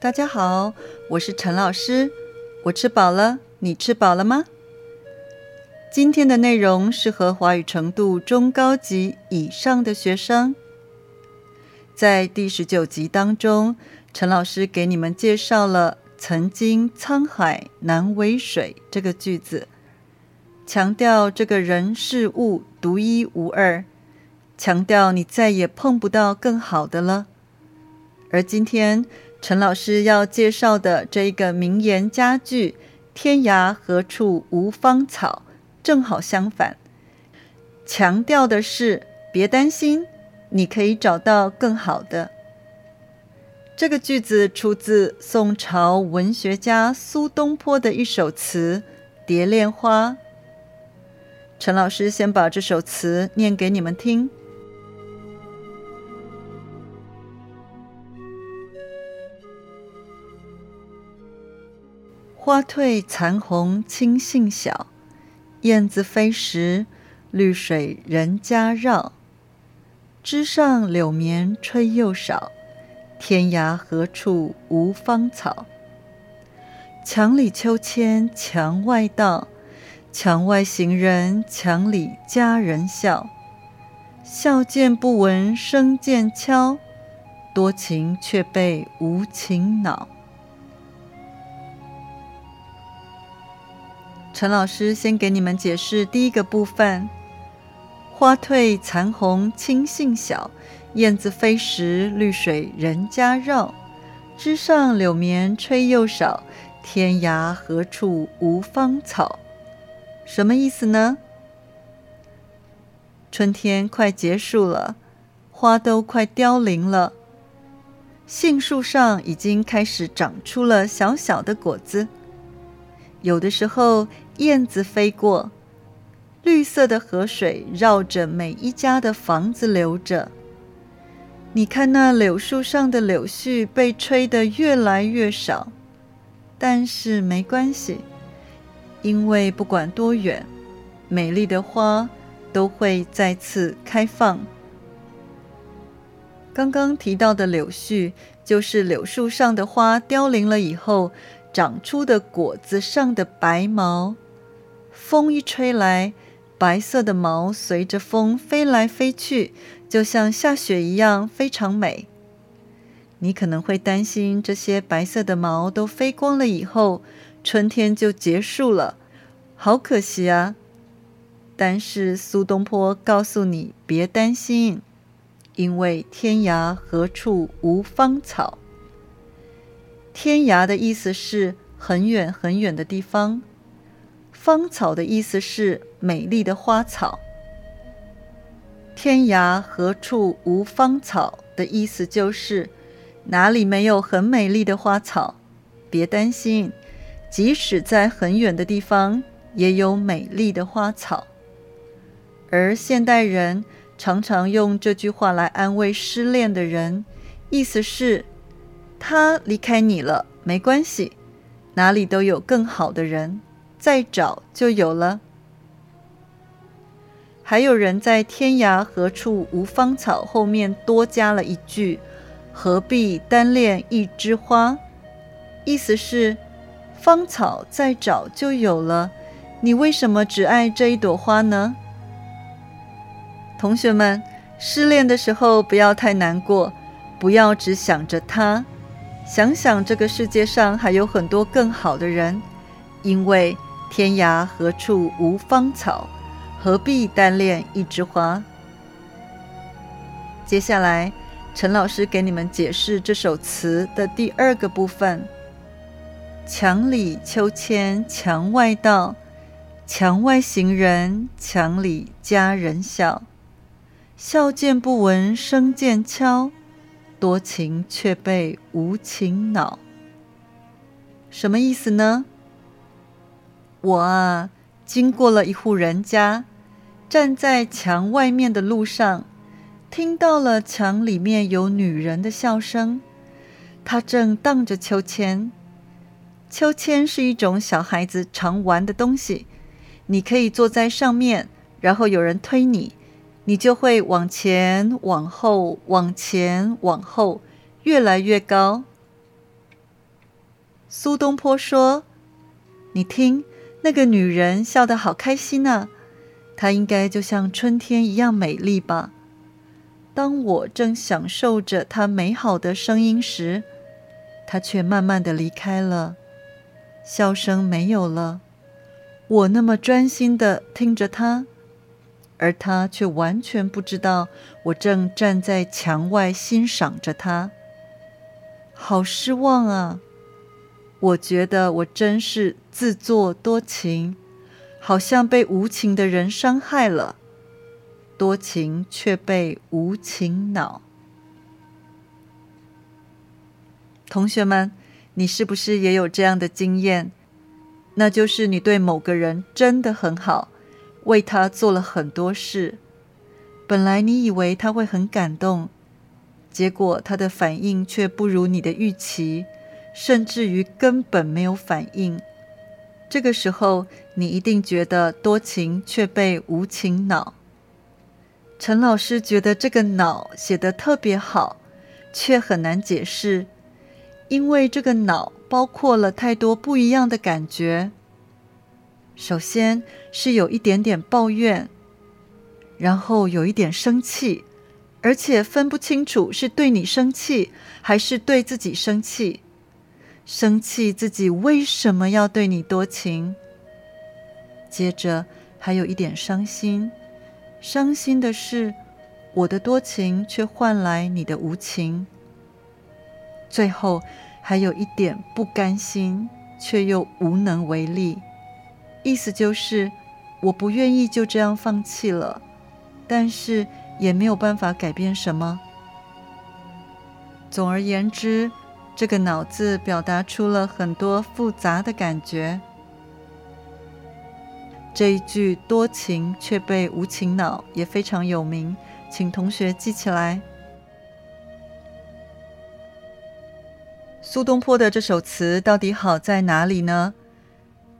大家好，我是陈老师。我吃饱了，你吃饱了吗？今天的内容适合华语程度中高级以上的学生。在第十九集当中，陈老师给你们介绍了“曾经沧海难为水”这个句子，强调这个人事物独一无二，强调你再也碰不到更好的了。而今天。陈老师要介绍的这一个名言佳句“天涯何处无芳草”，正好相反，强调的是别担心，你可以找到更好的。这个句子出自宋朝文学家苏东坡的一首词《蝶恋花》。陈老师先把这首词念给你们听。花褪残红青杏小，燕子飞时绿水人家绕。枝上柳绵吹又少，天涯何处无芳草？墙里秋千墙外道，墙外行人墙里佳人笑。笑渐不闻声渐悄，多情却被无情恼。陈老师先给你们解释第一个部分：花褪残红青杏小，燕子飞时绿水人家绕。枝上柳绵吹又少，天涯何处无芳草？什么意思呢？春天快结束了，花都快凋零了，杏树上已经开始长出了小小的果子。有的时候。燕子飞过，绿色的河水绕着每一家的房子流着。你看那柳树上的柳絮被吹得越来越少，但是没关系，因为不管多远，美丽的花都会再次开放。刚刚提到的柳絮，就是柳树上的花凋零了以后长出的果子上的白毛。风一吹来，白色的毛随着风飞来飞去，就像下雪一样，非常美。你可能会担心，这些白色的毛都飞光了以后，春天就结束了，好可惜啊！但是苏东坡告诉你，别担心，因为天涯何处无芳草。天涯的意思是很远很远的地方。芳草的意思是美丽的花草。天涯何处无芳草的意思就是哪里没有很美丽的花草？别担心，即使在很远的地方也有美丽的花草。而现代人常常用这句话来安慰失恋的人，意思是他离开你了，没关系，哪里都有更好的人。再找就有了。还有人在“天涯何处无芳草”后面多加了一句：“何必单恋一枝花？”意思是芳草再找就有了，你为什么只爱这一朵花呢？同学们，失恋的时候不要太难过，不要只想着他，想想这个世界上还有很多更好的人，因为。天涯何处无芳草，何必单恋一枝花？接下来，陈老师给你们解释这首词的第二个部分：墙里秋千墙外道，墙外行人墙里佳人笑。笑渐不闻声渐悄，多情却被无情恼。什么意思呢？我啊，经过了一户人家，站在墙外面的路上，听到了墙里面有女人的笑声。她正荡着秋千。秋千是一种小孩子常玩的东西，你可以坐在上面，然后有人推你，你就会往前、往后、往前、往后，越来越高。苏东坡说：“你听，那个女人笑得好开心啊，她应该就像春天一样美丽吧？”当我正享受着她美好的声音时，她却慢慢的离开了，笑声没有了。我那么专心的听着她，而她却完全不知道我正站在墙外欣赏着她。好失望啊！我觉得我真是自作多情，好像被无情的人伤害了，多情却被无情恼。同学们，你是不是也有这样的经验？那就是你对某个人真的很好，为他做了很多事，本来你以为他会很感动，结果他的反应却不如你的预期。甚至于根本没有反应，这个时候你一定觉得多情却被无情恼。陈老师觉得这个“恼”写得特别好，却很难解释，因为这个“恼”包括了太多不一样的感觉。首先是有一点点抱怨，然后有一点生气，而且分不清楚是对你生气还是对自己生气。生气自己为什么要对你多情？接着还有一点伤心，伤心的是我的多情却换来你的无情。最后还有一点不甘心，却又无能为力。意思就是我不愿意就这样放弃了，但是也没有办法改变什么。总而言之。这个“脑”字表达出了很多复杂的感觉。这一句“多情却被无情恼”也非常有名，请同学记起来。苏东坡的这首词到底好在哪里呢？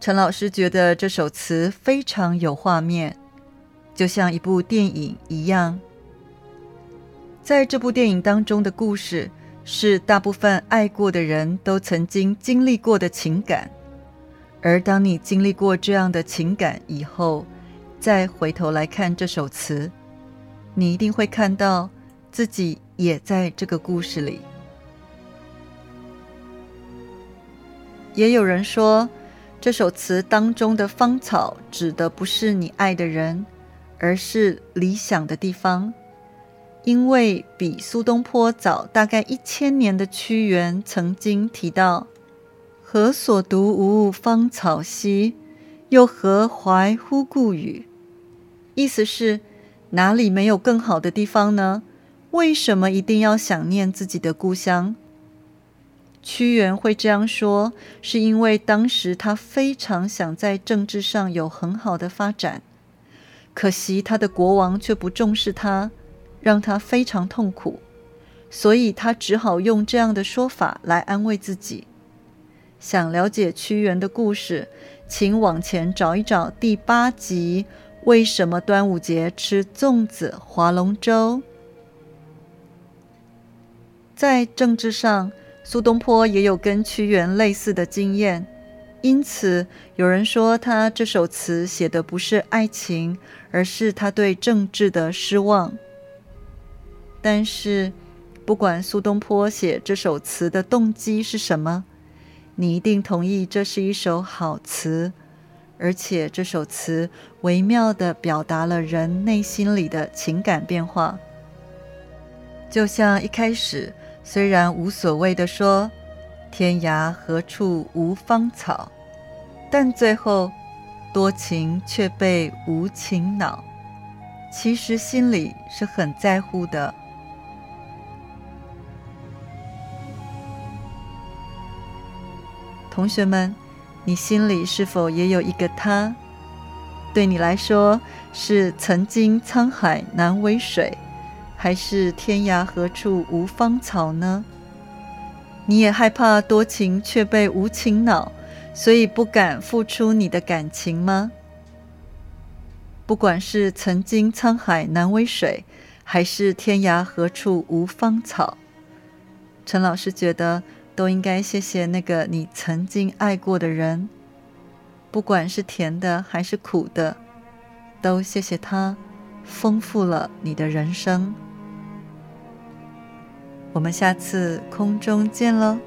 陈老师觉得这首词非常有画面，就像一部电影一样。在这部电影当中的故事。是大部分爱过的人都曾经经历过的情感，而当你经历过这样的情感以后，再回头来看这首词，你一定会看到自己也在这个故事里。也有人说，这首词当中的芳草指的不是你爱的人，而是理想的地方。因为比苏东坡早大概一千年的屈原曾经提到：“何所独无芳草兮，又何怀乎故语？”意思是哪里没有更好的地方呢？为什么一定要想念自己的故乡？屈原会这样说，是因为当时他非常想在政治上有很好的发展，可惜他的国王却不重视他。让他非常痛苦，所以他只好用这样的说法来安慰自己。想了解屈原的故事，请往前找一找第八集《为什么端午节吃粽子划龙舟》。在政治上，苏东坡也有跟屈原类似的经验，因此有人说他这首词写的不是爱情，而是他对政治的失望。但是，不管苏东坡写这首词的动机是什么，你一定同意这是一首好词，而且这首词微妙地表达了人内心里的情感变化。就像一开始虽然无所谓的说“天涯何处无芳草”，但最后多情却被无情恼，其实心里是很在乎的。同学们，你心里是否也有一个他？对你来说，是曾经沧海难为水，还是天涯何处无芳草呢？你也害怕多情却被无情恼，所以不敢付出你的感情吗？不管是曾经沧海难为水，还是天涯何处无芳草，陈老师觉得。都应该谢谢那个你曾经爱过的人，不管是甜的还是苦的，都谢谢他，丰富了你的人生。我们下次空中见喽。